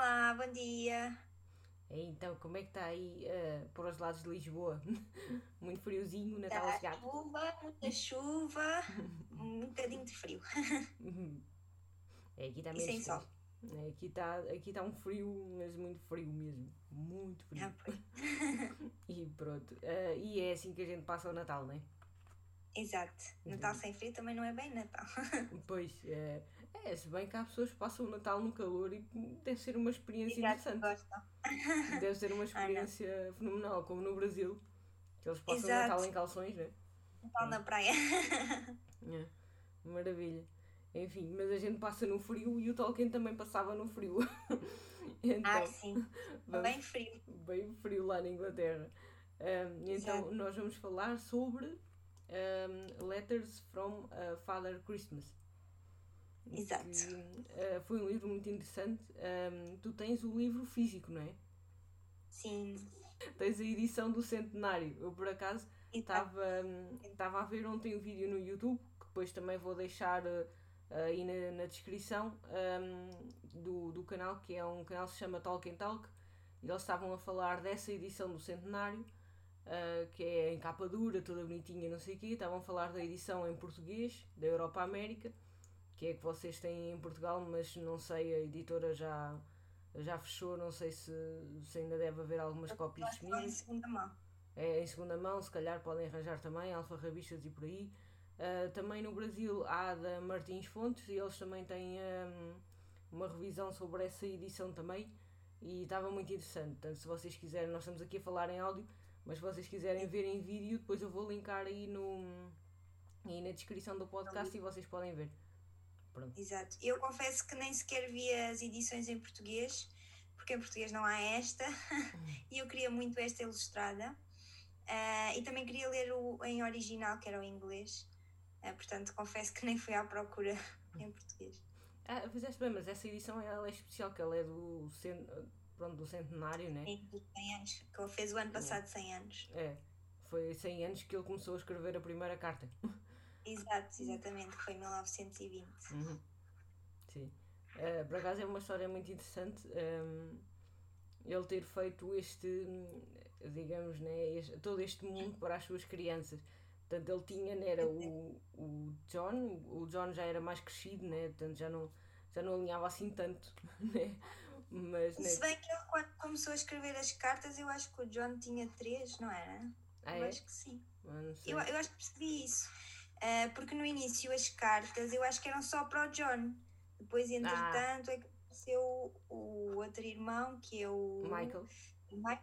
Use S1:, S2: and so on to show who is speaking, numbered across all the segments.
S1: Olá, bom dia.
S2: Então, como é que está aí uh, por os lados de Lisboa? Muito friozinho, Natal a
S1: Tá
S2: chegar.
S1: chuva, muita chuva, um bocadinho de frio.
S2: É, aqui está menos
S1: sem sol.
S2: É, aqui está aqui tá um frio, mas muito frio mesmo. Muito frio.
S1: Ah.
S2: E pronto. Uh, e é assim que a gente passa o Natal, não é?
S1: Exato. Natal sem frio também não é bem Natal.
S2: Pois, é, é, se bem que há pessoas que passam o Natal no calor e deve ser uma experiência
S1: Exato,
S2: interessante.
S1: gostam.
S2: Deve ser uma
S1: Ah,
S2: experiência fenomenal, como no Brasil, que eles passam o
S1: Exato.
S2: Natal em calções, não é?
S1: Natal na praia.
S2: É, maravilha. Enfim, mas a gente passa no frio e o Tolkien também passava no frio. então,
S1: Ah, sim. Bem frio.
S2: bem frio lá na Inglaterra. Ahm, então, nós vamos falar sobre ahm, Letters from a Father Christmas.
S1: Exato.
S2: Que, ah, foi um livro muito interessante. Ahm, tu tens o livro físico, não é?
S1: Sim.
S2: Tens a edição do centenário. Eu, por acaso,
S1: Exato.
S2: Estava a ver ontem o vídeo no YouTube, que depois também vou deixar eh, aí na, na descrição ehm, do, do canal, que é um canal que se chama Talk and Talk, e eles estavam a falar dessa edição do centenário, eh, que é em capa dura, toda bonitinha, não sei o quê, estavam a falar da edição em português, da Europa América, que é que vocês têm em Portugal, mas não sei, a editora já, já fechou, não sei se, se ainda deve haver algumas cópias disponíveis
S1: em segunda mão.
S2: é em segunda mão, se calhar podem arranjar também, alfarrabistas e por aí. Ah, também no Brasil há a da Martins Fontes e eles também têm ahm, uma revisão sobre essa edição também e estava muito interessante. Portanto, se vocês quiserem, nós estamos aqui a falar em áudio, mas se vocês quiserem ver em vídeo, depois eu vou linkar aí, no, aí na descrição do podcast e vocês podem ver. Pronto.
S1: Exato. Eu confesso que nem sequer vi as edições em português, porque em português não há esta, e eu queria muito esta ilustrada. Ah, e também queria ler o em original, que era o inglês. Ah, portanto, confesso que nem fui à procura em português.
S2: Ah, fizeste bem, mas essa edição ela é especial, que ela é do, cen, pronto, do centenário, né?
S1: 100 anos, que ele fez o ano passado 100 anos.
S2: É, foi 100 anos que ele começou a escrever a primeira carta.
S1: Exato, exatamente, que foi em 1920.
S2: Uhum. Sim. Eh, por acaso é uma história muito interessante ehm, ele ter feito este, digamos, né, este- todo este mundo para as suas crianças. Portanto, ele tinha, né, era o, o John, o John já era mais crescido, né, portanto já não, já não alinhava assim tanto, né, mas, né,
S1: Se bem que ele, quando começou a escrever as cartas, eu acho que o John tinha três, não era?
S2: ah,
S1: eu
S2: é?
S1: acho que sim. Eu, eu acho que percebi isso. Ah, porque no início as cartas eu acho que eram só para o John. Depois, entretanto, é que apareceu o outro irmão, que é o.
S2: Michael,
S1: o Mi-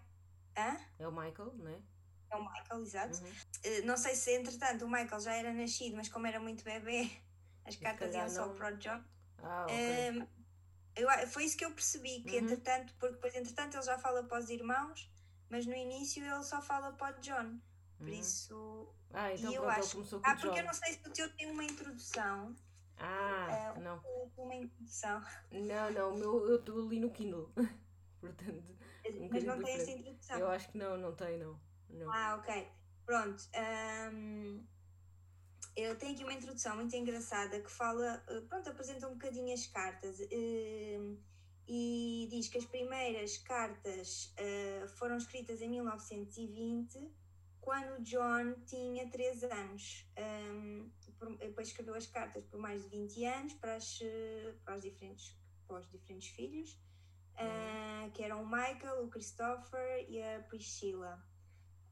S1: Hã?
S2: é o Michael, né?
S1: É o Michael, exato.
S2: Uhum.
S1: Ah, não sei se, entretanto, o Michael já era nascido, mas como era muito bebê, as cartas iam só
S2: não.
S1: para o John.
S2: Ah, ok.
S1: Ah, eu, foi isso que eu percebi, que
S2: Uhum.
S1: entretanto, porque depois, entretanto, ele já fala para os irmãos, mas no início ele só fala para o John. Por
S2: Uhum.
S1: isso.
S2: Ah, então
S1: e eu
S2: pronto,
S1: acho.
S2: começou com
S1: Ah, porque eu não sei se o teu tem uma introdução.
S2: Ah,
S1: É,
S2: não.
S1: Uma introdução.
S2: Não, não, o meu, eu estou ali no Kindle. Portanto,
S1: Mas
S2: bocadinho
S1: não tem essa introdução.
S2: eu acho que não, não tem, não. não.
S1: Ah, ok. Pronto. hum, eu tenho aqui uma introdução muito engraçada que fala, eh, pronto, apresenta um bocadinho as cartas hum, e diz que as primeiras cartas eh, foram escritas em 1920, quando o John tinha 3 anos. Por- depois escreveu as cartas por mais de 20 anos para, as, para, os, diferentes, para os diferentes filhos, ah, que eram o Michael, o Christopher e a Priscilla.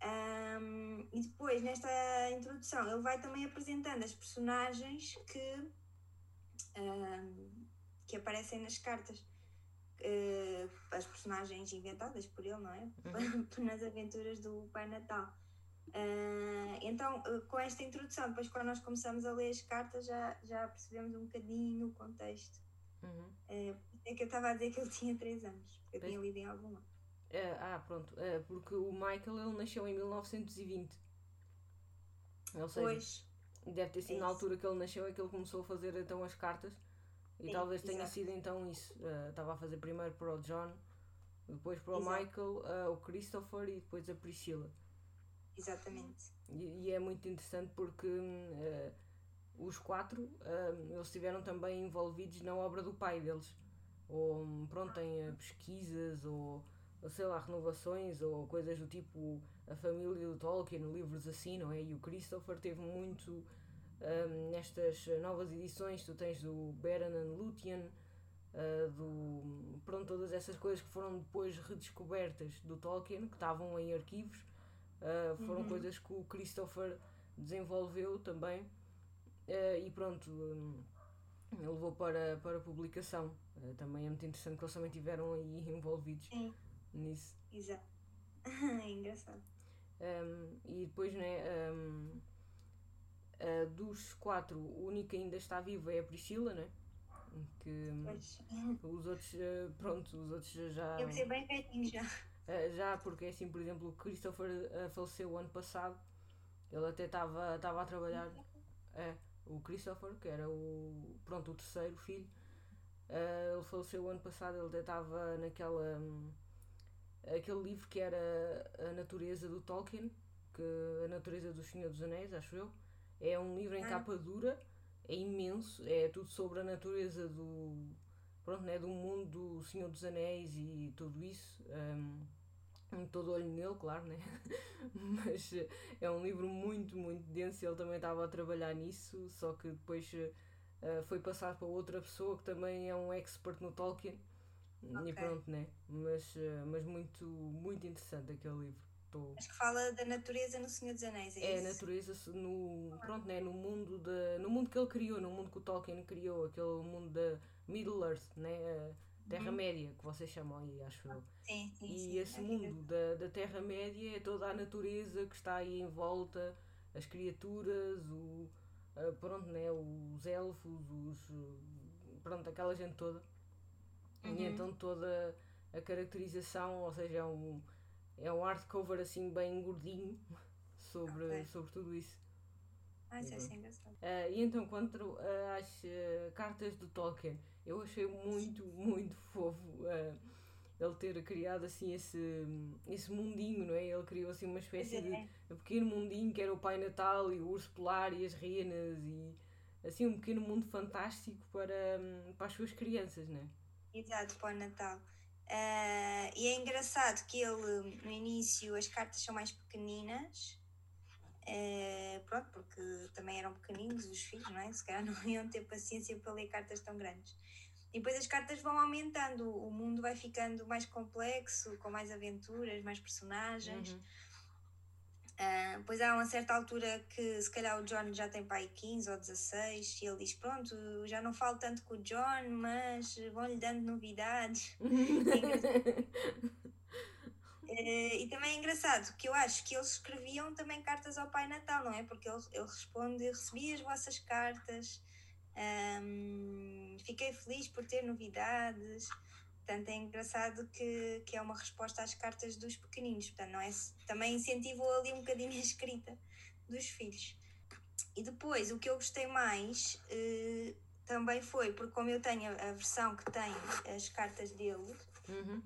S1: Um, e depois, nesta introdução, ele vai também apresentando as personagens que, um, que aparecem nas cartas. Uh, as personagens inventadas por ele, não é? Nas aventuras do Pai Natal. Uh, então, uh, com esta introdução, depois quando nós começamos a ler as cartas, já, já percebemos um bocadinho o contexto.
S2: Uhum.
S1: Uh, é que eu estava a dizer que ele tinha 3 anos, porque eu tinha lido em algum lado.
S2: É, ah, pronto. Porque o Michael ele nasceu em 1920. Ou seja,
S1: Pois,
S2: deve ter sido
S1: é
S2: na altura que ele nasceu é que ele começou a fazer então as cartas. E
S1: Sim,
S2: talvez tenha
S1: exato.
S2: sido então isso. Eh, Estava a fazer primeiro para o John, depois para o
S1: Exato.
S2: Michael, eh, o Christopher e depois a Priscilla.
S1: Exatamente.
S2: E, e é muito interessante porque hum, eh, os quatro hum, eles estiveram também envolvidos na obra do pai deles. ou pronto, tem pesquisas ou sei lá, renovações ou coisas do tipo a família do Tolkien, livros assim, não é? E o Christopher teve muito um, nestas novas edições, tu tens do Beren and uh, do, pronto, todas essas coisas que foram depois redescobertas do Tolkien, que estavam em arquivos, uh, foram uhum. coisas que o Christopher desenvolveu também uh, e pronto, um, levou para, para publicação. também é muito interessante que eles também tiveram aí envolvidos
S1: Sim.
S2: nisso.
S1: Exato. é engraçado.
S2: Um, e depois, né, um, uh, dos quatro, o único que ainda está vivo é a Priscila, né? Que
S1: pois.
S2: os outros, uh, pronto, os outros já.
S1: Eu ser bem velhinho já.
S2: Uh, já, porque assim, por exemplo, o Christopher faleceu ano passado, ele até estava a trabalhar. É, o Christopher, que era o, pronto, o terceiro filho, ele faleceu ano passado, ele até estava naquela. Um, aquele livro que era A Natureza do Tolkien, que A Natureza do Senhor dos Anéis, acho eu. É um livro em ah. capa dura, é imenso, é tudo sobre a natureza do, pronto, né, do mundo do Senhor dos Anéis e tudo isso. Um, todo olho nele, claro, né? mas é um livro muito, muito denso. Ele também estava a trabalhar nisso, só que depois uh, foi passado para outra pessoa que também é um expert no Tolkien Okay. E pronto, né? Mas, eh, mas muito, muito interessante aquele livro.
S1: Tô... Acho que fala da natureza no Senhor dos Anéis, é,
S2: é isso? natureza no, pronto, né? no, mundo de, no mundo que ele criou, no mundo que o Tolkien criou, aquele mundo da Middle Earth, né? Terra-média, uhum. que vocês chamam aí, acho eu.
S1: Sim, sim,
S2: e
S1: sim,
S2: esse mundo da, da Terra-média é toda a natureza que está aí em volta, as criaturas, o, pronto, né? os elfos, os, pronto, aquela gente toda. Uhum. E então toda a caracterização, ou seja, é um, é um hardcover assim bem gordinho sobre, okay. sobre tudo isso.
S1: Ah, isso é engraçado.
S2: Uh, e então, quanto às uh, cartas do Tolkien, eu achei muito, muito fofo uh, ele ter criado assim esse, esse mundinho, não é? Ele criou assim uma espécie é. de pequeno mundinho que era o Pai Natal e o Urso Polar e as renas e assim um pequeno mundo fantástico para, para as suas crianças, não é?
S1: Exato, para o Natal. Uh, e é engraçado que ele, no início, as cartas são mais pequeninas, uh, pronto, porque também eram pequeninos os filhos, não é? Se calhar não iam ter paciência para ler cartas tão grandes. E depois as cartas vão aumentando, o mundo vai ficando mais complexo, com mais aventuras, mais personagens. Uhum. Uh, pois há uma certa altura que se calhar o John já tem pai 15 ou 16 e ele diz: Pronto, já não falo tanto com o John, mas vão-lhe dando novidades. uh, e também é engraçado que eu acho que eles escreviam também cartas ao Pai Natal, não é? Porque ele, ele responde: Recebi as vossas cartas, um, fiquei feliz por ter novidades. Portanto, é engraçado que, que é uma resposta às cartas dos pequeninos. Portanto, não é, também incentivou ali um bocadinho a escrita dos filhos. E depois, o que eu gostei mais eh, também foi, porque como eu tenho a, versão que tem as cartas dele, uhum.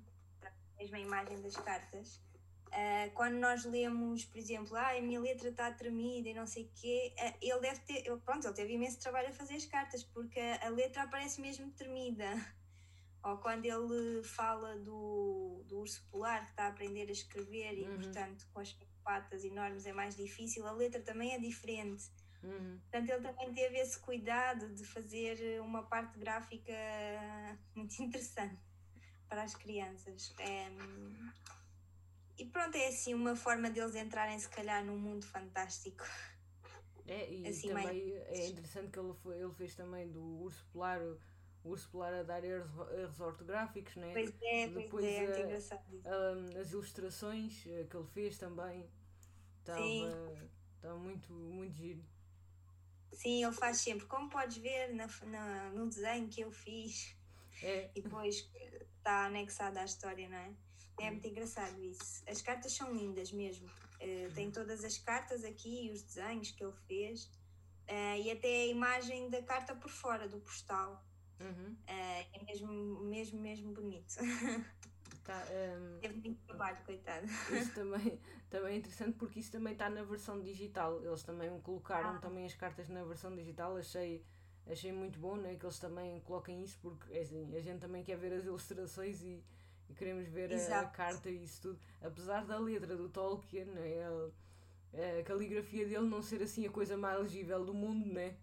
S1: A mesma imagem das cartas, Uh, quando nós lemos, por exemplo, ah, a minha letra está tremida e não sei o quê, uh, ele deve ter, pronto, ele teve imenso trabalho a fazer as cartas, porque a, a letra aparece mesmo tremida. Ou quando ele fala do, do urso polar que está a aprender a escrever e, uhum. portanto, com as patas enormes é mais difícil, a letra também é diferente. Uhum. Portanto, ele também teve esse cuidado de fazer uma parte gráfica muito interessante para as crianças. É, e pronto, é assim uma forma deles entrarem, se calhar, num mundo fantástico.
S2: É, e assim, também é interessante que ele, foi, ele fez também do urso polar o urso polar a dar erros, erros ortográficos, né?
S1: Pois é, Depois pois é, a, engraçado.
S2: A, as ilustrações eh, que ele fez também estava muito, muito giro.
S1: Sim, ele faz sempre, como podes ver na, na, no desenho que eu fiz. É. E depois está anexada à história, não é? É muito engraçado isso. As cartas são lindas mesmo. Uh, tem todas as cartas aqui e os desenhos que ele fez. Uh, e até a imagem da carta por fora do postal. Uhum. Uh, é mesmo, mesmo, mesmo bonito. Tá, um, Teve muito trabalho, coitado.
S2: Isso também, também é interessante porque isso também está na versão digital. Eles também colocaram ah. também as cartas na versão digital. Achei, achei muito bom né, que eles também coloquem isso, porque é assim, a gente também quer ver as ilustrações e, e queremos ver a, a, carta e isso tudo. Apesar da letra do Tolkien, né, ele, a caligrafia dele não ser assim a coisa mais legível do mundo, né?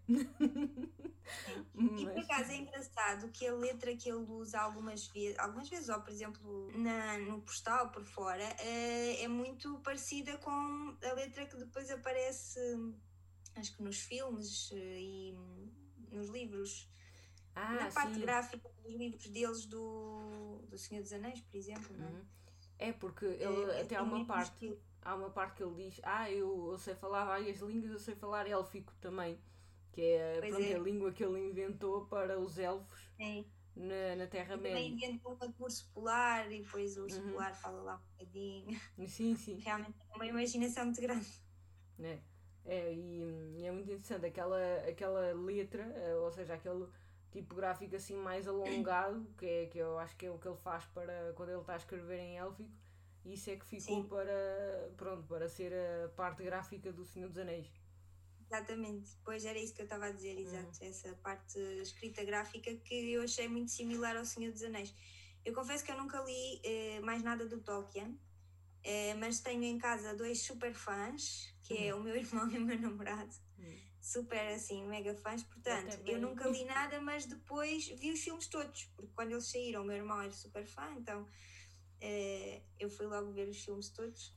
S1: E por acaso é engraçado que a letra que ele usa algumas vezes, algumas vezes, ou por exemplo na, no postal por fora, é, é muito parecida com a letra que depois aparece, acho que nos filmes eh, e nos livros. Ah, na parte sim. gráfica dos livros deles do, do Senhor dos Anéis, por exemplo, não é? Uhum.
S2: É porque ele é, até há uma parte, há uma parte que ele diz, ah, eu, eu sei falar várias línguas, eu sei falar élfico também que é, pronto, é. a língua que ele inventou para os elfos é. na, na Terra-média.
S1: Também inventou o curso polar e depois o urso uhum. polar fala lá um bocadinho.
S2: Sim, sim.
S1: Realmente é uma imaginação muito grande.
S2: É, é e, e é muito interessante aquela, aquela letra, eh, ou seja, aquele tipográfico assim mais alongado, que, é, que eu acho que é o que ele faz para quando ele está a escrever em élfico, isso é que ficou para, pronto, para ser a parte gráfica do Senhor dos Anéis.
S1: Exatamente, pois era isso que eu estava a dizer, exato, uhum. essa parte escrita gráfica que eu achei muito similar ao Senhor dos Anéis. Eu confesso que eu nunca li eh, mais nada do Tolkien, eh, mas tenho em casa dois super fãs, que é o meu irmão e o meu namorado, uhum. super assim, mega fãs, portanto, eu, eu nunca li nada, mas depois vi os filmes todos, porque quando eles saíram, o meu irmão era super fã, então eh, eu fui logo ver os filmes todos.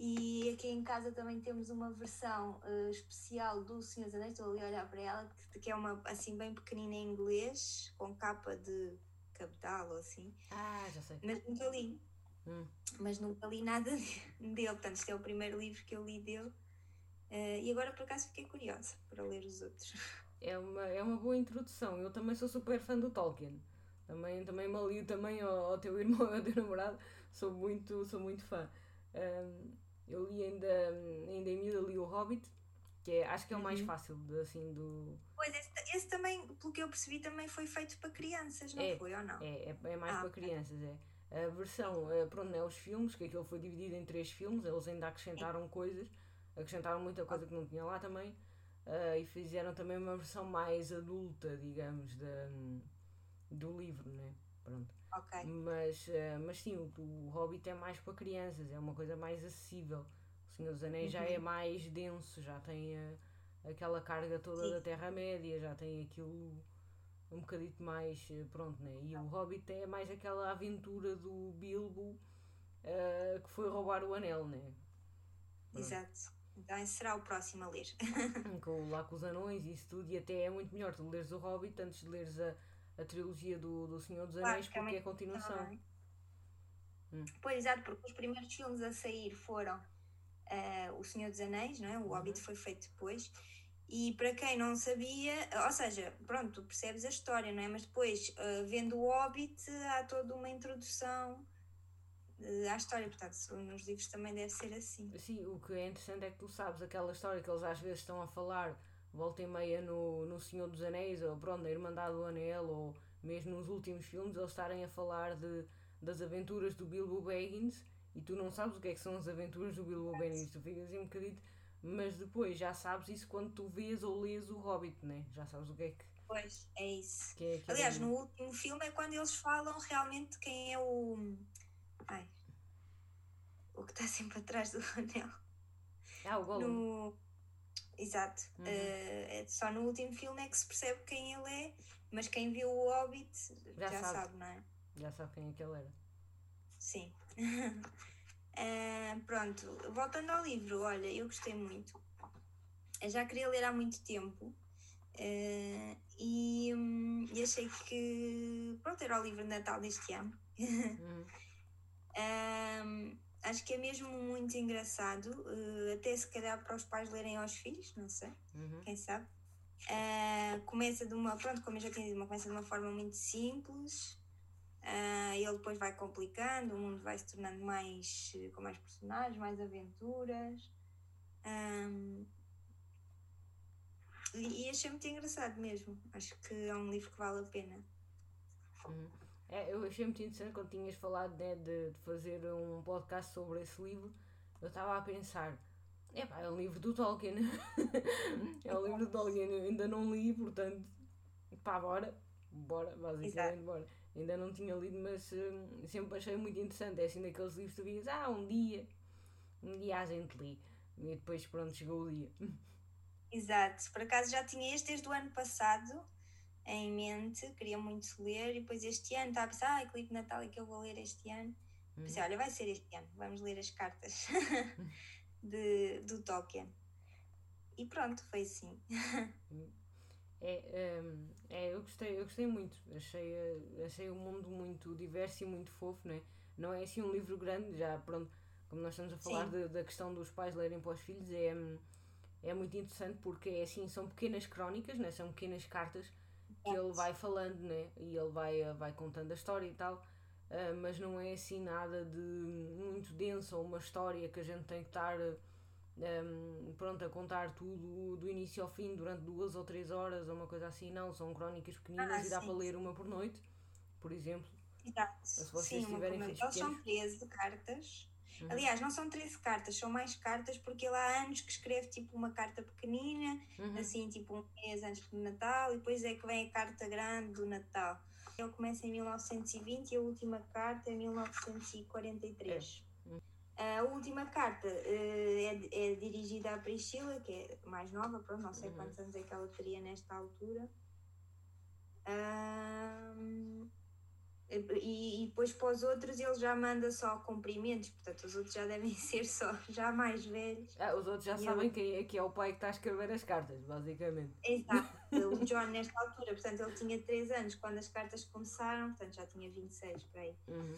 S1: E aqui em casa também temos uma versão uh, especial do Senhor dos Anéis, estou ali a olhar para ela, que, que, é uma assim bem pequenina em inglês, com capa de capital ou assim.
S2: Ah, já sei.
S1: Mas nunca li. Hum. Mas nunca li nada dele, portanto, este é o primeiro livro que eu li dele. Uh, e agora por acaso fiquei curiosa para ler os outros.
S2: É uma, é uma boa introdução. Eu também sou super fã do Tolkien. Também, também me alio também ao, ao teu irmão, ao teu namorado. Sou muito, sou muito fã. Um, eu li ainda, ainda em miúdo, li o Hobbit, que é, acho que é o mais uhum. fácil, assim, do...
S1: Pois, esse, esse, também, pelo que eu percebi, também foi feito para crianças, não
S2: é,
S1: foi ou não?
S2: É, é, é mais ah, para crianças, é. A versão, eh, pronto, é os filmes, que aquilo foi dividido em três filmes, eles ainda acrescentaram coisas, acrescentaram muita coisa que não tinha lá também, uh, e fizeram também uma versão mais adulta, digamos, da, do livro, né? Pronto.
S1: Ok.
S2: Mas, uh, mas sim, o, o Hobbit é mais para crianças, é uma coisa mais acessível. O Senhor dos Anéis uhum. já é uhum. mais denso, já tem aquela carga toda sim. da Terra-média, já tem aquilo um bocadito mais uh, pronto, né? E o Hobbit é mais aquela aventura do Bilbo que foi roubar o anel, né?
S1: Exato. Então será o próximo a ler.
S2: com, lá com os anões e isso tudo, e até é muito melhor tu leres o Hobbit antes de leres a a trilogia do, do Senhor dos Anéis claro, porque é a continuação.
S1: Hum. Pois, exato, porque os primeiros filmes a sair foram uh, O Senhor dos Anéis, não é? o uhum. Hobbit foi feito depois. E para quem não sabia, ou seja, pronto, tu percebes a história, não é? Mas depois, uh, vendo o Hobbit, há toda uma introdução uh, à história. Portanto, nos livros também deve ser assim.
S2: Sim, o que é interessante é que tu sabes aquela história que eles às vezes estão a falar volta e meia no, no Senhor dos Anéis, ou pronto, na Irmandade do Anel, ou mesmo nos últimos filmes, eles estarem a falar de, das aventuras do Bilbo Baggins e tu não sabes o que é que são as aventuras do Bilbo Baggins, tu ficas assim um bocadinho, mas depois já sabes isso quando tu vês ou lês o Hobbit, né? Já sabes o que é que.
S1: Pois, é isso. Que é, que Aliás, é no último filme é quando eles falam realmente quem é o. Ai. O que está sempre atrás do anel.
S2: Ah, o Gollum.
S1: No Exato. Uhum. Uh, só no último filme é que se percebe quem ele é, mas quem viu o Hobbit já, já sabe. sabe. não é?
S2: Já sabe quem é que ele era.
S1: Sim. uh, pronto, voltando ao livro, olha, eu gostei muito. Eu já queria ler há muito tempo uh, e, um, e, achei que pronto, era o livro de Natal deste ano. Uhum. um, acho que é mesmo muito engraçado, uh, até se calhar para os pais lerem aos filhos, não sei, uhum. quem sabe. Começa de uma, pronto, como eu já tinha dito, começa de uma forma muito simples, uh, ele depois vai complicando, o mundo vai se tornando mais, com mais personagens, mais aventuras. Um, e, e achei muito engraçado mesmo, acho que é um livro que vale a pena.
S2: Uhum. É, eu achei muito interessante quando tinhas falado né, de, de fazer um podcast sobre esse livro. Eu estava a pensar, é pá, é um livro do Tolkien. é um livro do Tolkien, eu ainda não li, portanto, pá, bora, bora, basicamente, Exato. bora. Ainda não tinha lido, mas uh, sempre achei muito interessante. É assim daqueles livros que tu vias, ah, um dia, um dia a gente lê. E depois, pronto, chegou o dia.
S1: Exato, por acaso já tinha este desde o ano passado em mente, queria muito ler, e depois este ano estava a pensar, ah, clipe Natal é que eu vou ler este ano. Uhum. Pensei, olha, vai ser este ano, vamos ler as cartas de, do Tolkien. E pronto, foi assim.
S2: É, um, é, eu gostei, eu gostei muito. Achei, achei o mundo muito diverso e muito fofo, né? Não é assim um livro grande, já pronto, como nós estamos a falar de, da questão dos pais lerem para os filhos, é, é muito interessante porque é assim, são pequenas crónicas, né? São pequenas cartas que ele vai falando, né? E ele vai, vai contando a história e tal. Uh, mas não é assim nada de muito denso ou uma história que a gente tem que estar um, pronto, a contar tudo do início ao fim durante duas ou três horas ou uma coisa assim, não, são crónicas pequeninas ah, e dá sim. para ler uma por noite, por exemplo.
S1: Exato. Se vocês sim, tiverem filhos Eles são 13 cartas. Uhum. Aliás, não são 13 cartas, são mais cartas porque ele há anos que escreve tipo uma carta pequenina, uhum. assim, tipo um mês antes do Natal, e depois é que vem a carta grande do Natal. Ele começa em 1920 e a última carta é 1943. É. A última carta uh, é, é, dirigida à Priscila, que é mais nova, pronto, não sei uhum. quantos anos é que ela teria nesta altura. Um, e, e, depois para os outros ele já manda só cumprimentos, portanto os outros já devem ser só já mais velhos.
S2: Ah, os outros já e sabem eu... quem é que é o pai que está a escrever as cartas, basicamente.
S1: Exato, o John nesta altura, portanto ele tinha 3 anos quando as cartas começaram, portanto já tinha 26 para aí. Uhum.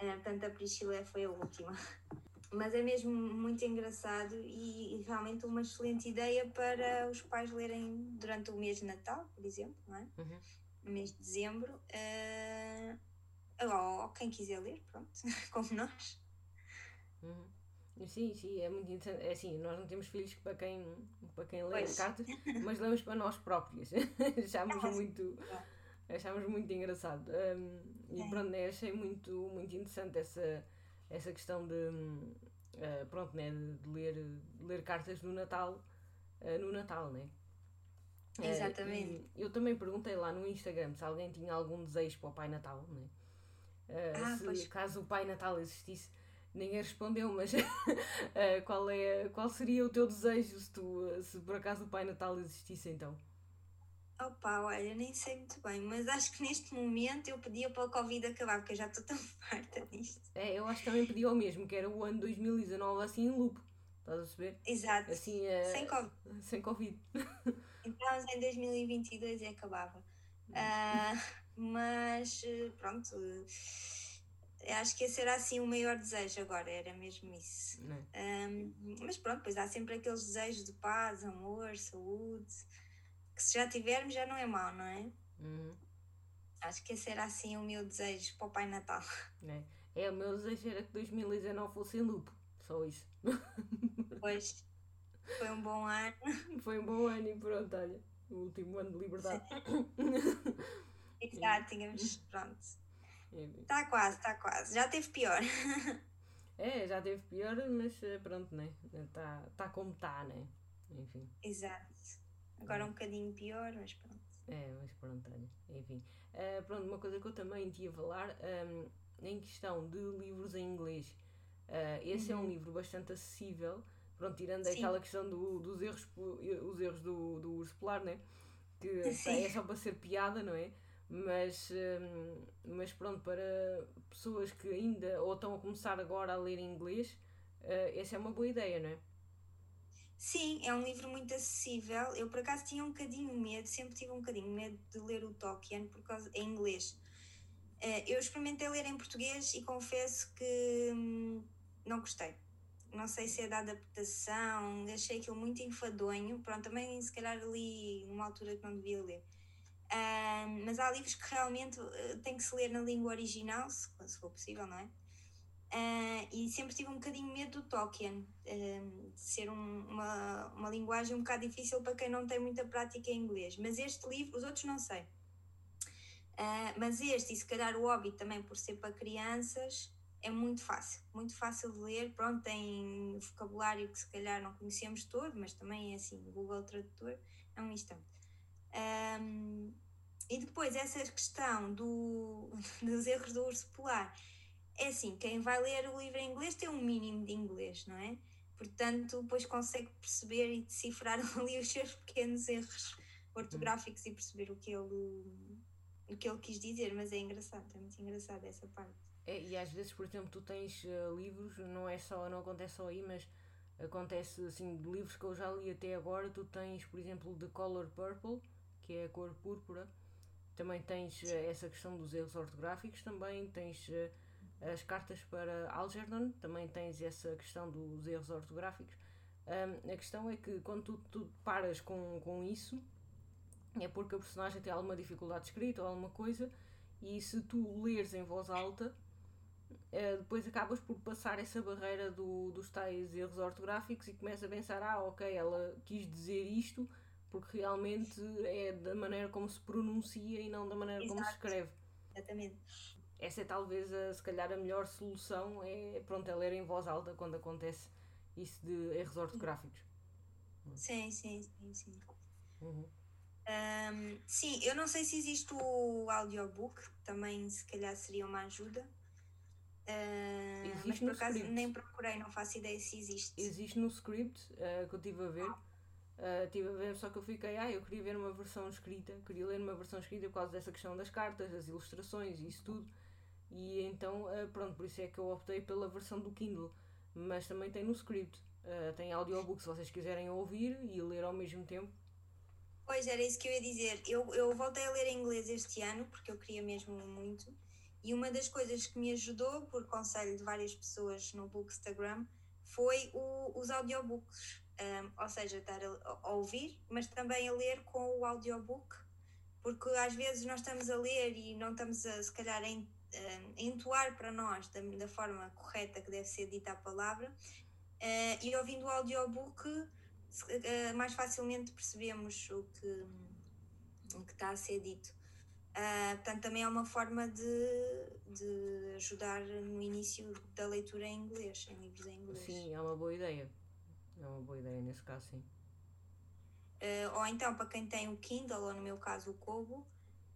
S1: Uh, portanto, a Priscila foi a última. Mas é mesmo muito engraçado e, realmente uma excelente ideia para os pais lerem durante o mês de Natal, por exemplo, não é? Uhum. No mês de dezembro. Uh, ou, ou quem quiser ler, pronto, como nós.
S2: Uhum. Sim, sim, é muito interessante. É assim, nós não temos filhos para quem, para quem lê pois. cartas, mas lemos para nós próprios. Achamos é, muito. Achámos muito engraçado. Um, e é. pronto, né, achei muito, muito interessante essa, essa questão de, uh, pronto, né, de ler, de ler cartas do Natal uh, no Natal, né?
S1: Exatamente.
S2: Uh, eu também perguntei lá no Instagram se alguém tinha algum desejo para o Pai Natal, né? ah, se pois. caso o Pai Natal existisse, ninguém respondeu, mas qual, é, qual seria o teu desejo se, tu, se por acaso o Pai Natal existisse então?
S1: Opa, olha, nem sei muito bem, mas acho que neste momento eu pedia para o Covid acabar, porque eu já estou tão farta disto.
S2: É, eu acho que também pedia o mesmo, que era o ano 2019 assim em loop. Estás a perceber?
S1: Exato.
S2: Assim, uh,
S1: sem Covid.
S2: Sem Covid.
S1: Então em 2022 e acabava. Uh, mas pronto, acho que esse era assim o maior desejo agora, era mesmo isso. Um, mas pronto, pois há sempre aqueles desejos de paz, amor, saúde que se já tivermos já não é mau, não é? Uhum. Acho que esse era assim o meu desejo para o Pai Natal.
S2: É, é o meu desejo era que 2019 fosse em loop, só isso.
S1: Pois, foi um bom ano.
S2: Foi um bom ano e pronto, olha, o último ano de liberdade.
S1: Exato, tínhamos, pronto. Está quase, está quase. Já teve pior.
S2: É, já teve pior, mas eh, pronto, né? Está tá como está, né? Enfim.
S1: Exato. Agora um bocadinho pior, mas pronto.
S2: É, mas pronto, olha, enfim. Uh, pronto, uma coisa que eu também tinha a falar, um, em questão de livros em inglês, uh, esse uhum. é um uhum. livro bastante acessível, pronto, tirando Sim. aquela questão do, dos erros, os erros do, do urso polar, né? Que é só para ser piada, não é? Mas, um, mas pronto, para pessoas que ainda ou estão a começar agora a ler inglês, uh, essa é uma boa ideia, não é?
S1: Sim, é um livro muito acessível. Eu por acaso tinha um bocadinho medo, sempre tive um bocadinho medo de ler o Tolkien por causa, em inglês. Uh, eu experimentei ler em português e confesso que hum, não gostei. Não sei se é da adaptação, achei aquilo muito enfadonho. Pronto, também se calhar li numa altura que não devia ler. Mas há livros que realmente uh, tem que se ler na língua original, se, se for possível, não é? Uh, e sempre tive um bocadinho medo do Tolkien, uh, de ser um, uma, uma linguagem um bocado difícil para quem não tem muita prática em inglês. Mas este livro, os outros não sei. Uh, mas este, e se calhar o Hobbit também, por ser para crianças, é muito fácil, muito fácil de ler. Pronto, tem vocabulário que se calhar não conhecemos todo, mas também é assim, Google Tradutor é um instante. Um, e depois essa questão do, dos erros do urso polar. É assim, quem vai ler o livro em inglês tem um mínimo de inglês, não é? Portanto, depois consegue perceber e decifrar ali os seus pequenos erros ortográficos e perceber o que ele, o que ele quis dizer, mas é engraçado, é muito engraçado essa parte.
S2: É, e às vezes, por exemplo, tu tens uh, livros, não é só, não acontece só aí, mas acontece assim, de livros que eu já li até agora, tu tens, por exemplo, The Color Purple, que é a cor púrpura, também tens uh, essa questão dos erros ortográficos, também tens uh, as cartas para Algernon, também tens essa questão dos erros ortográficos. Um, a questão é que quando tu, tu paras com, com isso, é porque a personagem tem alguma dificuldade de escrita ou alguma coisa, e se tu leres em voz alta, uh, depois acabas por passar essa barreira do, dos tais erros ortográficos e começas a pensar: ah, ok, ela quis dizer isto porque realmente é da maneira como se pronuncia e não da maneira Exato. como se escreve.
S1: Exatamente
S2: essa é talvez a, se calhar a melhor solução é pronto, é ler em voz alta quando acontece isso de erros ortográficos.
S1: Sim, sim, sim, sim. Uhum. Um, sim, eu não sei se existe o audiobook, também se calhar seria uma ajuda. Uh, mas por acaso script. nem procurei, não faço ideia se existe.
S2: Existe no script uh, que eu estive a ver. Uh, estive a ver, só que eu fiquei, ah, eu queria ver uma versão escrita, queria ler uma versão escrita por causa dessa questão das cartas, das ilustrações e isso tudo. E então, uh, pronto, por isso é que eu optei pela versão do Kindle. Mas também tem no script. Uh, tem audiobook se vocês quiserem ouvir e ler ao mesmo tempo.
S1: Pois era isso que eu ia dizer. Eu, eu voltei a ler em inglês este ano porque eu queria mesmo muito. E uma das coisas que me ajudou, por conselho de várias pessoas no Bookstagram, foi o, os audiobooks. Um, ou seja, estar a, a, ouvir, mas também a ler com o audiobook, porque às vezes nós estamos a ler e não estamos a, se calhar, em uh, entoar para nós da, da, forma correta que deve ser dita a palavra uh, e ouvindo o audiobook uh, mais facilmente percebemos o que, o que está a ser dito. Uh, portanto, também é uma forma de, de ajudar no início da leitura em inglês, em livros em inglês.
S2: Sim, é uma boa ideia. É uma boa ideia nesse caso, sim.
S1: Uh, ou então, para quem tem o Kindle, ou no meu caso o Kobo,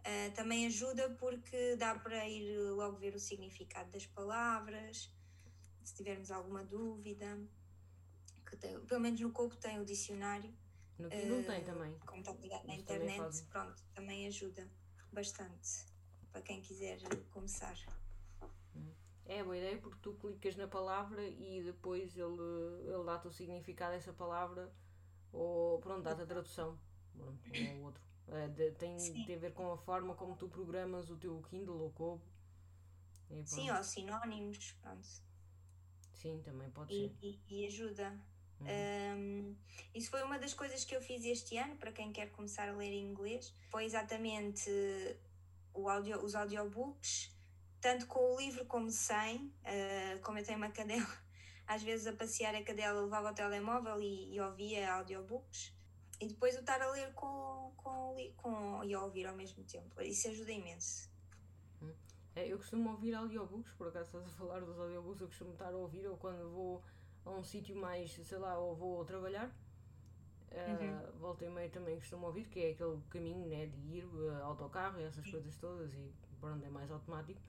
S1: Uh, também ajuda porque dá para ir logo ver o significado das palavras, se tivermos alguma dúvida. Que tem, pelo menos no corpo tem o dicionário.
S2: No Kindle uh, tem também.
S1: Como está ligado na internet, também pronto, também ajuda bastante para quem quiser começar.
S2: É boa ideia porque tu clicas na palavra e depois ele, ele dá-te o significado dessa palavra ou pronto, dá-te a tradução. Pronto, um ou outro. Uh, de, tem, tem a ver com a forma como tu programas o teu Kindle ou Kobo.
S1: Sim, ou sinónimos, pronto.
S2: Sim, também pode
S1: e,
S2: ser.
S1: E, e ajuda. Uhum. Um, isso foi uma das coisas que eu fiz este ano, para quem quer começar a ler em inglês. Foi exatamente o audio, os audiobooks, tanto com o livro como sem. Uh, como eu tenho uma cadela, às vezes a passear a cadela levava o telemóvel e, e ouvia audiobooks. E depois o estar a ler com, com, com, e a ouvir ao mesmo tempo. Isso ajuda imenso.
S2: Hum. É, eu costumo ouvir audiobooks, por acaso estás a falar dos audiobooks, eu costumo estar a ouvir ou quando vou a um sítio mais, sei lá, ou vou trabalhar. Uh, volta e meia também costumo ouvir, que é aquele caminho né, de ir uh, autocarro e essas Sim. coisas todas, e pronto, é mais automático.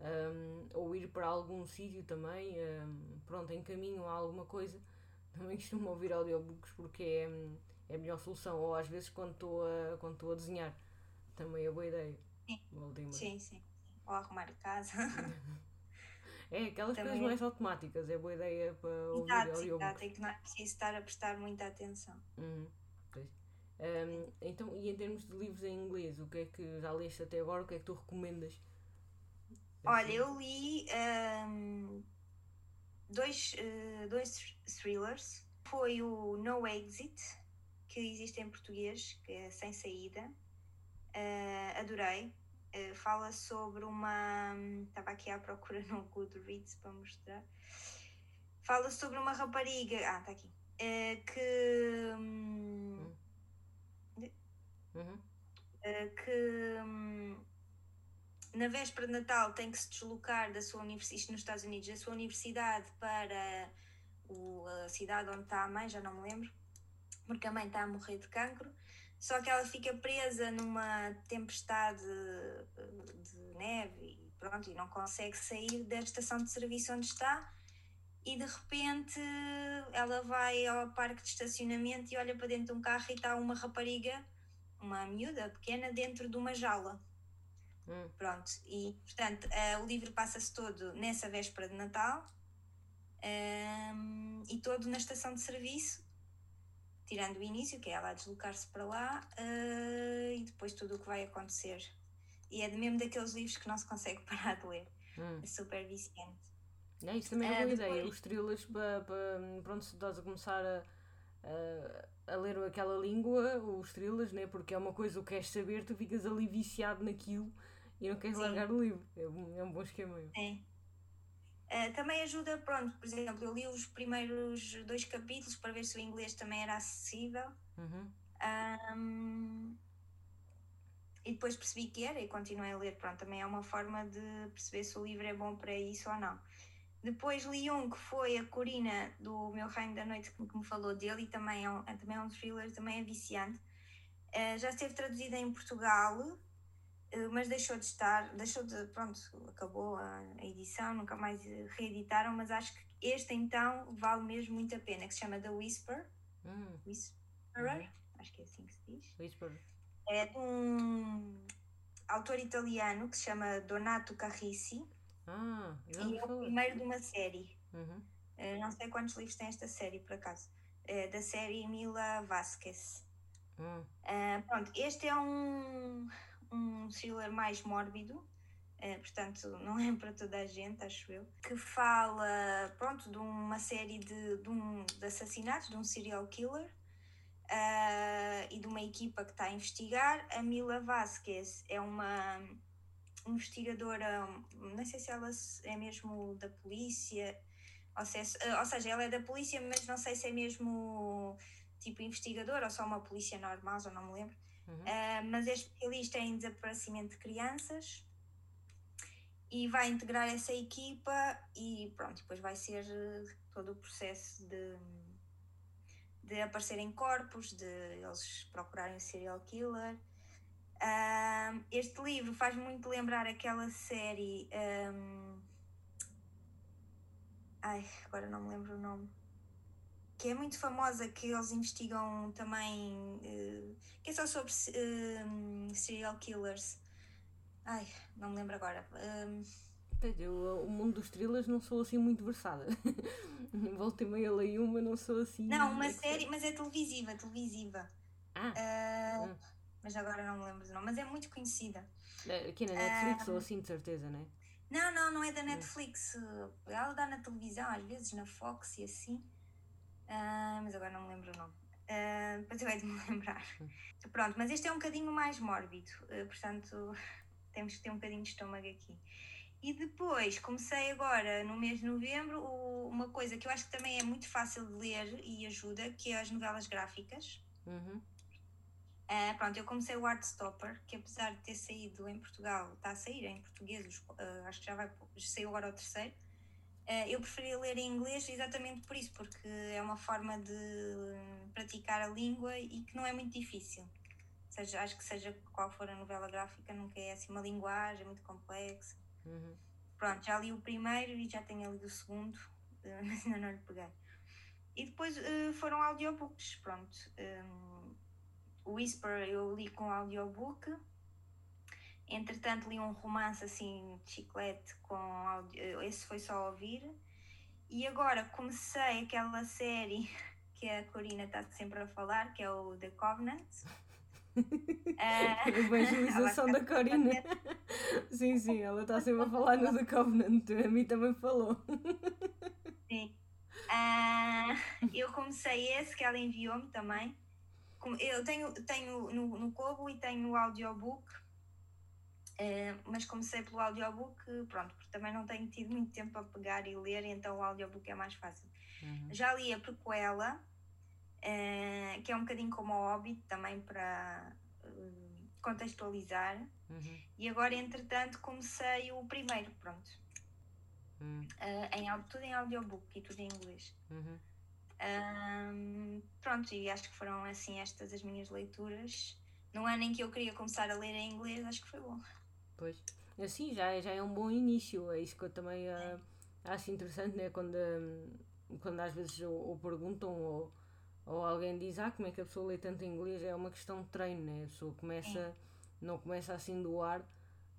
S2: Um, ou ir para algum sítio também, um, pronto, em caminho a alguma coisa, também costumo ouvir audiobooks porque é é a melhor solução. Ou às vezes quando estou a, quando estou a desenhar, também é boa ideia.
S1: Sim, sim, sim. Ou arrumar casa.
S2: é, aquelas também. coisas mais automáticas, é boa ideia para ouvir
S1: exato, audiobooks. Exato, é que não é preciso estar a prestar muita atenção.
S2: Uhum. Um, então, e em termos de livros em inglês, o que é que já leste até agora? O que é que tu recomendas?
S1: Olha, eu li um, dois, uh, dois thrillers. Foi o No Exit, que existe em português, que é Sem Saída. Uh, adorei. Uh, fala sobre uma. Estava aqui à procura no Goodreads para mostrar. Fala sobre uma rapariga. Ah, está aqui. Uh, que. Um, uhum. que. Na véspera de Natal tem que se deslocar da sua universidade, nos Estados Unidos, da sua universidade para o, a cidade onde está a mãe, já não me lembro, porque a mãe está a morrer de cancro. só que ela fica presa numa tempestade de neve e pronto, e não consegue sair da estação de serviço onde está e de repente ela vai ao parque de estacionamento e olha para dentro de um carro e está uma rapariga, uma miúda pequena, dentro de uma jaula. Hum. Pronto, e portanto uh, o livro passa-se todo nessa véspera de Natal um, e todo na estação de serviço, tirando o início, que é ela a deslocar-se para lá, uh, e depois tudo o que vai acontecer. E é mesmo daqueles livros que não se consegue parar de ler. Hum. É super viciante.
S2: É, isso também é uma boa depois... ideia. Os thrillers, para, para, pronto, se estás a começar a, a, a, ler aquela língua, os thrillers, né? porque é uma coisa que queres saber, tu ficas ali viciado naquilo e não queres Sim. largar o livro. É um, é um bom esquema.
S1: Sim. Uh, também ajuda, pronto, por exemplo, eu li os primeiros dois capítulos para ver se o inglês também era acessível. Uhum. Um, e depois percebi que era e continuei a ler. Pronto, também é uma forma de perceber se o livro é bom para isso ou não. Depois li um que foi a Corina do Meu Reino da Noite que me falou dele e também é um, também é um thriller, também é viciante. Uh, já esteve traduzido em Portugal, mas deixou de estar, deixou de, pronto, acabou a, a, edição, nunca mais reeditaram, mas acho que este então vale mesmo muito a pena, que se chama The Whisper. Hum. Whisperer, uhum. acho que é assim que se diz.
S2: Whisper.
S1: É de um autor italiano que se chama Donato Carrisi
S2: ah,
S1: e é o primeiro de uma série. Uhum. Uh, não sei quantos livros tem esta série, por acaso. Uh, da série Mila Vasquez. Uhum. Uh, pronto, este é um, um thriller mais mórbido. portanto, não é para toda a gente, acho eu. Que fala, pronto, de uma série de, de, um, de assassinatos, de um serial killer. e de uma equipa que está a investigar. A Mila Vasquez é uma investigadora, não sei se ela é mesmo da polícia, ou, se é, ou seja, ela é da polícia, mas não sei se é mesmo tipo investigadora ou só uma polícia normal, já não me lembro. Uhum. Uh, mas é especialista em desaparecimento de crianças e vai integrar essa equipa e pronto, depois vai ser todo o processo de, de aparecerem corpos, de eles procurarem o serial killer um, este livro faz muito lembrar aquela série. Um, ai, agora não me lembro o nome. Que é muito famosa, que eles investigam também. Uh, que é só sobre uh, serial killers. Ai, não me lembro agora. Um,
S2: eu, o mundo dos thrillers não sou assim muito versada. Voltei meio a ler uma, não sou assim.
S1: Não, uma série, mas é televisiva, televisiva. Ah. Uh, mas agora não me lembro do nome, mas é muito conhecida.
S2: Aqui na Netflix ou assim, de certeza, não é?
S1: Não, não, não é da hum. Netflix. Ela dá na televisão, às vezes na Fox e assim. Uh, mas agora não me lembro o nome. Uh, depois eu hei de me lembrar. Pronto, mas este é um bocadinho mais mórbido, uh, portanto temos que ter um bocadinho de estômago aqui. E depois comecei agora, no mês de novembro, o, uma coisa que eu acho que também é muito fácil de ler e ajuda, que é as novelas gráficas. Uhum. Uh, pronto, eu comecei o Artstopper, que apesar de ter saído em Portugal, está a sair em português, uh, acho que já vai, saiu agora o terceiro. Uh, eu preferi ler em inglês exatamente por isso, porque é uma forma de praticar a língua e que não é muito difícil. Seja, acho que seja qual for a novela gráfica, nunca é assim uma linguagem muito complexa. Uhum. Pronto, já li o primeiro e já tenho lido o segundo, mas ainda não lhe peguei. E depois foram audiobooks, pronto. Um, o Whisper eu li com audiobook. Entretanto, li um romance assim chiclete com audio, esse foi só ouvir. E agora comecei aquela série que a Corina está sempre a falar, que é o The Covenant.
S2: uh, a evangelização da Corina. sim, sim, ela está sempre a falar no The Covenant, a mim também falou.
S1: sim. Uh, eu comecei esse que ela enviou-me também. Eu tenho, tenho no, no Kobo e tenho o audiobook, eh, mas comecei pelo audiobook, pronto, porque também não tenho tido muito tempo para pegar e ler, então o audiobook é mais fácil. Uhum. Já li a prequela, uh, que é um bocadinho como o Hobbit, também para uh, contextualizar. Uhum. E agora, entretanto, comecei o primeiro, pronto. Uhum. em, tudo em audiobook e tudo em inglês. Uhum. Um, pronto, e acho que foram assim estas as minhas leituras. No ano em que eu queria começar a ler em inglês, acho que foi bom.
S2: Pois, assim já, é, já é um bom início, é isso que eu também uh, acho interessante, né? Quando, um, quando às vezes ou, ou, perguntam ou, ou alguém diz, ah, como é que a pessoa lê tanto inglês, é uma questão de treino, né? A pessoa começa, é. não começa assim do ar,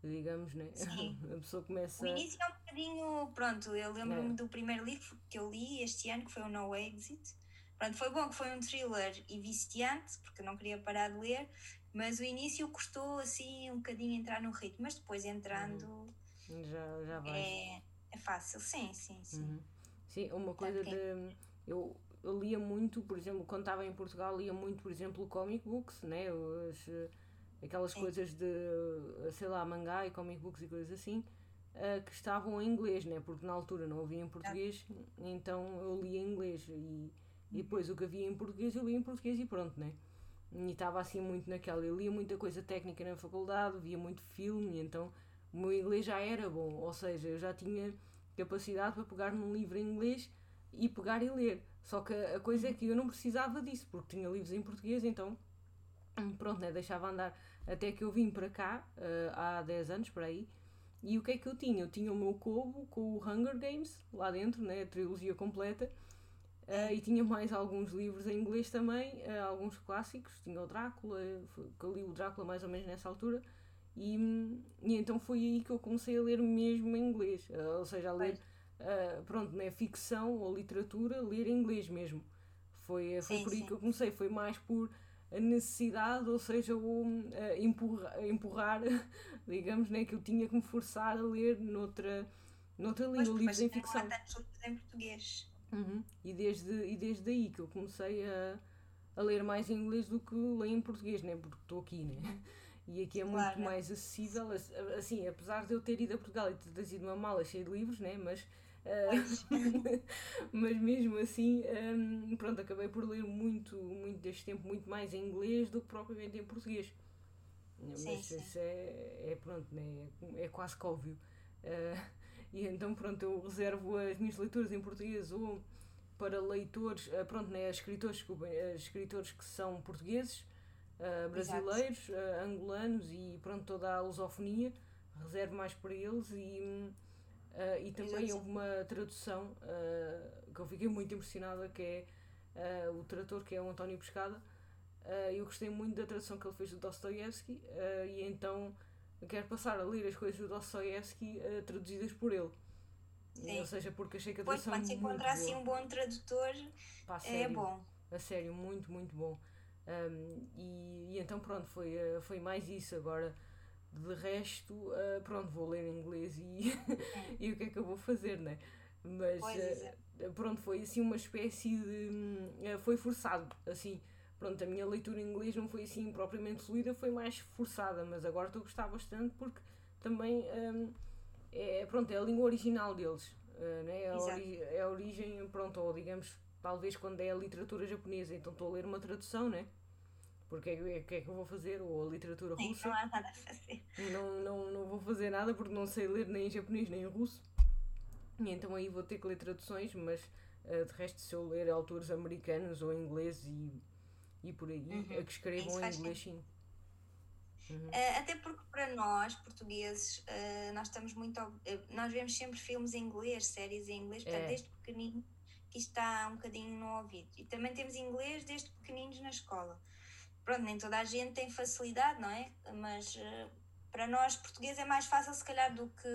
S2: digamos, né? Sim. A pessoa começa.
S1: O início é um bocadinho. Pronto, eu lembro-me é. do primeiro livro que eu li este ano, que foi o No Exit. Pronto, foi bom que foi um thriller e viciante, porque eu não queria parar de ler, mas o início custou assim um bocadinho entrar no ritmo, mas depois entrando.
S2: Uhum. Já, já vai.
S1: É, é fácil, sim, sim, sim.
S2: Uhum. Sim, uma coisa de. Eu, eu lia muito, por exemplo, quando estava em Portugal, lia muito, por exemplo, comic books, né? Os, aquelas Sim. coisas de, sei lá, mangá e comic books e coisas assim, uh, que estavam em inglês, né? Porque na altura não havia em português, então eu lia em inglês e, e depois o que havia em português eu lia em português e pronto, né? E estava assim muito naquela. Eu lia muita coisa técnica na faculdade, via muito filme, então o meu inglês já era bom, ou seja, eu já tinha capacidade para pegar num livro em inglês e pegar e ler. Só que a coisa é que eu não precisava disso, porque tinha livros em português, então pronto, né, deixava andar. Até que eu vim para cá, uh, há 10 anos, para aí, e o que é que eu tinha? Eu tinha o meu cobo com o Hunger Games lá dentro, né, a trilogia completa, uh, e tinha mais alguns livros em inglês também, uh, alguns clássicos. Tinha o Drácula, que eu li o Drácula mais ou menos nessa altura, e, e então foi aí que eu comecei a ler mesmo em inglês, ou seja, a ler, pronto, né, ficção ou literatura, ler em inglês mesmo. Foi, foi sim, por aí sim. que eu comecei, foi mais por a necessidade, ou seja, o uh, empurrar, empurrar, digamos, né, que eu tinha que me forçar a ler noutra, noutra língua, livros em ficção.
S1: em português.
S2: Uhum. E, desde, e desde aí que eu comecei a, a ler mais em inglês do que leio em português, né, porque estou aqui, né? E aqui é muito claro. mais acessível, assim, apesar de eu ter ido a Portugal e ter trazido uma mala cheia de livros, né, mas mas mesmo assim, um, pronto, acabei por ler muito, muito deste tempo, muito mais em inglês do que propriamente em português. Sim, mas sim. isso é, é pronto, né? é, é quase que óbvio. Uh, e então, pronto, eu reservo as minhas leituras em português ou para leitores, uh, pronto, né, escritores, desculpem, escritores que são portugueses, uh, brasileiros, angolanos e pronto, toda a lusofonia, reservo mais para eles e Uh, e também houve uma tradução uh, que eu fiquei muito impressionada, que é uh, o tradutor, que é o António Pescada. eu gostei muito da tradução que ele fez do Dostoevsky e então quero passar a ler as coisas do Dostoevsky traduzidas por ele. Sim. Ou seja, porque achei que a tradução
S1: pois, encontrar assim um bom tradutor, Pá, é sério, é bom.
S2: A sério, muito, muito bom. Um, e, e, então pronto, foi, foi mais isso agora de resto, uh, pronto, vou ler em inglês e, e o que é que eu vou fazer, né? Mas uh, pronto, foi assim uma espécie de. Uh, foi forçado, assim. Pronto, a minha leitura em inglês não foi assim propriamente fluida, foi mais forçada, mas agora estou a gostar bastante porque também um, é, pronto, é a língua original deles, uh, né? é, a ori é a origem, pronto, ou digamos, talvez quando é a literatura japonesa, então estou a ler uma tradução, né? porque o é que é que eu vou fazer? Ou a literatura
S1: Sim,
S2: russa.
S1: Não há nada a fazer.
S2: Não, não, não vou fazer nada porque não sei ler nem em japonês nem em russo. E então aí vou ter que ler traduções, mas uh, de resto, se eu ler autores americanos ou ingleses e, e por aí, uhum. a que escrevam em inglês, sim.
S1: Uhum. Uh, até porque para nós, portugueses, uh, nós estamos muito. Uh, nós vemos sempre filmes em inglês, séries em inglês, portanto, é. desde pequenino que está um bocadinho no ouvido. E também temos inglês desde pequeninos na escola pronto, nem toda a gente tem facilidade, não é? Mas para nós portugueses é mais fácil se calhar do que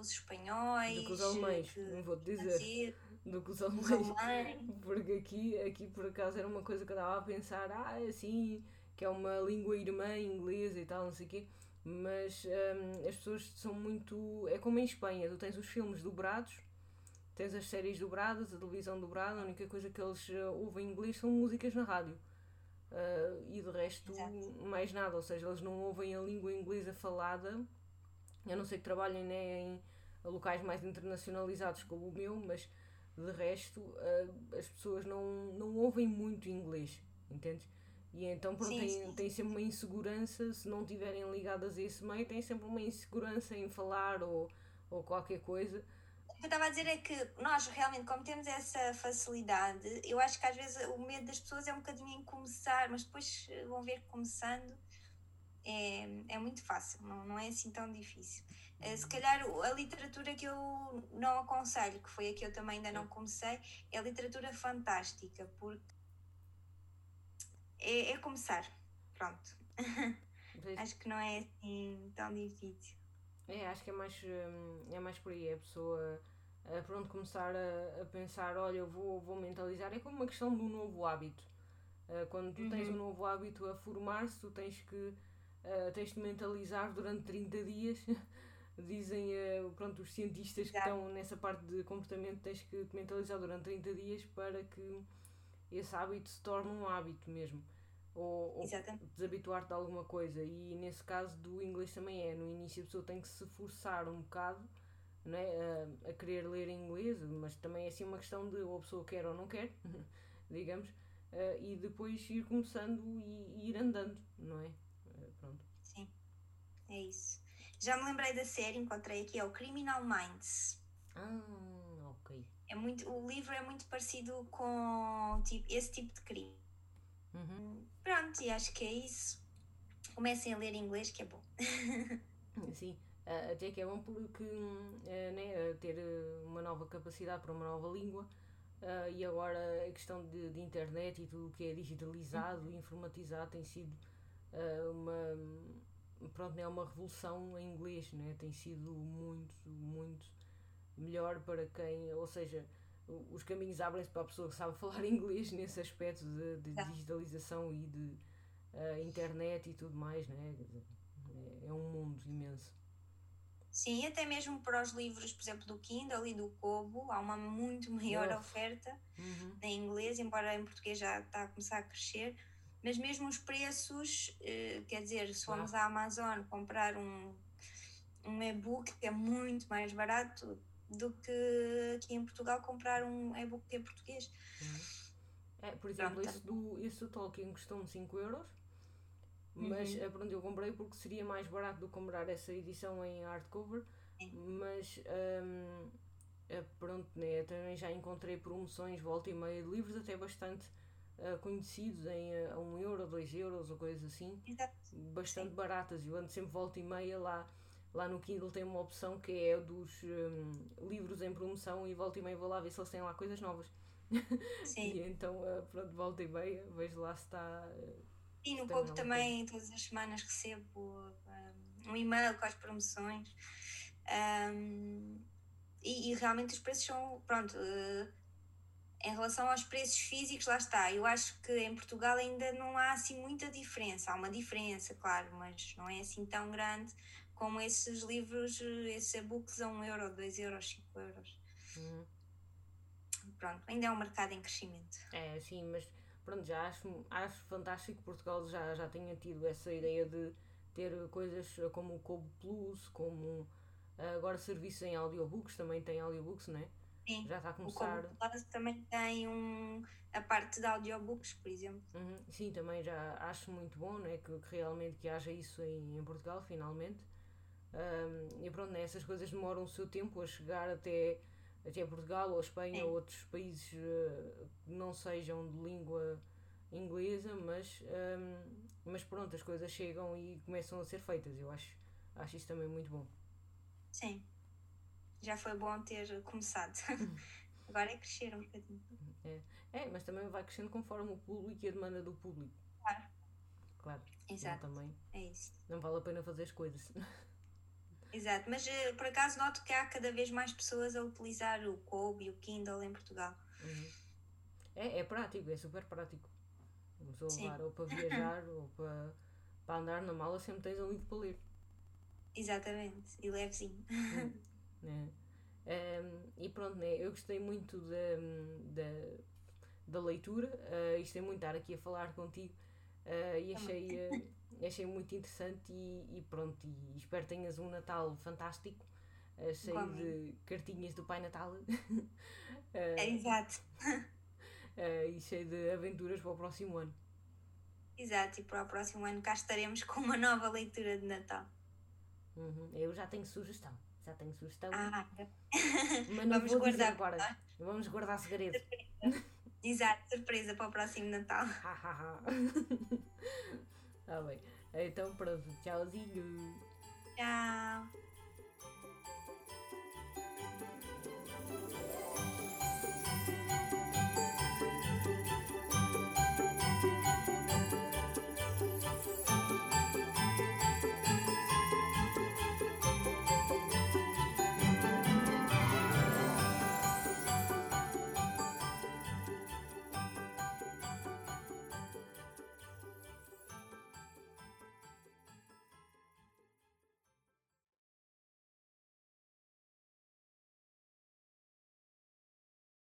S1: os espanhóis.
S2: Do que os alemães, que, não vou te dizer. Do que os alemães. Porque aqui, aqui por acaso era uma coisa que eu estava a pensar, ah, é assim, que é uma língua irmã inglesa e tal, não sei o quê. Mas um, as pessoas são muito. É como em Espanha, tu tens os filmes dobrados, tens as séries dobradas, a televisão dobrada, a única coisa que eles uh, ouvem em inglês são músicas na rádio. Uh, e de resto Exato. mais nada, ou seja, eles não ouvem a língua inglesa falada, a não ser que trabalhem né, em locais mais internacionalizados como o meu, mas de resto uh, as pessoas não, não ouvem muito inglês, entendes? E então pronto, sim, têm, sim. sempre uma insegurança, se não estiverem ligadas a esse meio, têm sempre uma insegurança em falar ou, ou qualquer coisa.
S1: que eu estava a dizer é que nós realmente, como temos essa facilidade, eu acho que às vezes o medo das pessoas é um bocadinho em começar, mas depois eh, vão ver que começando é, é muito fácil, não, não é assim tão difícil. Eh, se calhar a literatura que eu não aconselho, que foi a que eu também ainda não comecei, é a literatura fantástica, porque é, é começar. Pronto. acho que não é assim tão difícil.
S2: É, acho que é mais, hum, é mais por aí. A pessoa, a, pronto, começar a, a, pensar: olha, eu vou, vou mentalizar. É como uma questão um novo hábito. Uh, quando tu tens uhum. um novo hábito a formar-se, tu tens que tens de mentalizar durante 30 dias. Dizem uh, pronto, os cientistas que estão nessa parte de comportamento, tens que te mentalizar durante 30 dias para que esse hábito se torne um hábito mesmo ou, ou desabituar-te de alguma coisa. E nesse caso do inglês também é. No início a pessoa tem que se forçar um bocado né, a, a querer ler inglês, mas também é assim uma questão de ou a pessoa quer ou não quer, digamos, uh, e depois ir começando e, e, ir andando, não é? Uh, pronto.
S1: Sim, é isso. Já me lembrei da série, encontrei aqui, é o Criminal Minds.
S2: Ah, ok.
S1: É muito, o livro é muito parecido com tipo, esse tipo de crime. Uhum. Pronto, e acho que é isso. Comecem a ler inglês, que é bom.
S2: Sim, uh, até que é bom porque uh, né, ter uma nova capacidade para uma nova língua uh, e agora a questão de, de internet e tudo o que é digitalizado e informatizado tem sido uma, pronto, né, uma revolução em inglês, né? tem sido muito, muito melhor para quem, ou seja, os caminhos abrem-se para a pessoa que sabe falar inglês nesse aspecto de, de digitalização e de uh, internet e tudo mais, né? É, é um mundo imenso.
S1: Sim, até mesmo para os livros, por exemplo, do Kindle e do Kobo, há uma muito maior oh. oferta uhum. em inglês, embora em português já está a começar a crescer. Mas mesmo os preços, eh, quer dizer, se formos à Amazon comprar um, um e-book que é muito mais barato, do que aqui em Portugal comprar um e-book em português.
S2: É, por exemplo, esse do, esse do Tolkien custou-me 5 euros, mas uhum. é por onde eu comprei porque seria mais barato do que comprar essa edição em hardcover. É. Mas um, é, pronto, né, também já encontrei promoções volta e meia de livros até bastante uh, conhecidos em 1 uh, um euro, 2 euros ou coisas assim. Exato. Bastante Sim. baratas. Eu ando sempre volta e meia lá Lá no Kindle tem uma opção que é dos um, livros em promoção e volta e meia vou lá ver se eles têm lá coisas novas. Sim. e então, uh, pronto, volta e meia, vejo lá se está.
S1: E no Pouco também, coisa. todas as semanas recebo um, um e-mail com as promoções. Um, e, e, realmente os preços são. Pronto. Uh, em relação aos preços físicos, lá está. Eu acho que em Portugal ainda não há assim muita diferença. Há uma diferença, claro, mas não é assim tão grande como esses livros, esses e-books a 1 euro, 2 euros, 5 euros. Uhum. Pronto, ainda é um mercado em crescimento.
S2: É, sim, mas pronto, já acho, acho fantástico que Portugal já, já tenha tido essa ideia de ter coisas como o Kobo Plus, como agora serviços em audiobooks, também tem audiobooks, não é?
S1: Sim. Já está a começar. O Plus também tem um, a parte de audiobooks, por exemplo.
S2: Uhum. Sim, também já acho muito bom né, que, que realmente que haja isso em, em Portugal, finalmente. Um, e pronto, né, essas coisas demoram o seu tempo a chegar até, até Portugal ou Espanha ou outros países uh, que não sejam de língua inglesa, mas, um, mas pronto, as coisas chegam e começam a ser feitas. Eu acho, acho isso também muito bom.
S1: Sim, já foi bom ter começado. Agora é crescer um bocadinho.
S2: É. é, mas também vai crescendo conforme o público e a demanda do público.
S1: Claro.
S2: Claro.
S1: Exato.
S2: também.
S1: É isso.
S2: Não vale a pena fazer as coisas.
S1: Exato, mas uh, por acaso noto que há cada vez mais pessoas a utilizar o Kobe e o Kindle em Portugal.
S2: Uhum. É, é prático, é super prático. Vamos levar ou para viajar ou para, para andar na mala, sempre tens um livro para ler.
S1: Exatamente, e levezinho.
S2: Uhum. é. Um, e pronto, né, eu gostei muito da, da, da leitura, uh, gostei muito de estar aqui a falar contigo uh, e achei. Uh, achei muito interessante e, e, pronto, e espero que tenhas um Natal fantástico, uh, cheio de cartinhas do Pai Natal.
S1: é, exato.
S2: E cheio de aventuras para o próximo ano.
S1: Exato, e para o próximo ano cá estaremos com uma nova leitura de Natal.
S2: Uhum. Eu já tenho sugestão. Já tenho sugestão.
S1: Ah,
S2: mas não
S1: vamos
S2: vou dizer
S1: guardar
S2: agora. Vamos guardar segredo.
S1: Exato, surpresa para o próximo Natal.
S2: Tá bem. Então pronto, tchauzinho.
S1: Tchau.